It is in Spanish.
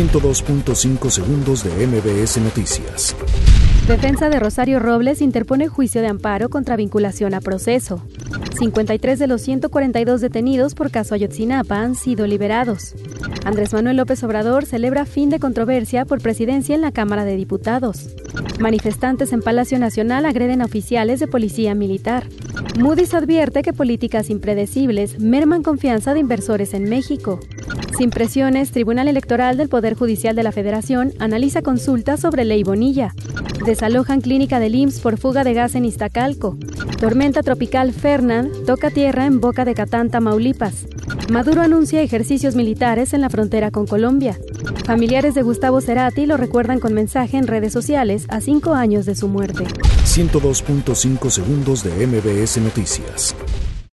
102.5 segundos de MBS Noticias. Defensa de Rosario Robles interpone juicio de amparo contra vinculación a proceso. 53 de los 142 detenidos por caso Ayotzinapa han sido liberados. Andrés Manuel López Obrador celebra fin de controversia por presidencia en la Cámara de Diputados. Manifestantes en Palacio Nacional agreden a oficiales de policía militar. Moody's advierte que políticas impredecibles merman confianza de inversores en México. Sin presiones, Tribunal Electoral del Poder Judicial de la Federación analiza consultas sobre ley Bonilla. Desalojan clínica del IMSS por fuga de gas en Iztacalco. Tormenta tropical Fernand toca tierra en Boca de Catán, Tamaulipas. Maduro anuncia ejercicios militares en la frontera con Colombia. Familiares de Gustavo Cerati lo recuerdan con mensaje en redes sociales a cinco años de su muerte. 102.5 segundos de MBS Noticias.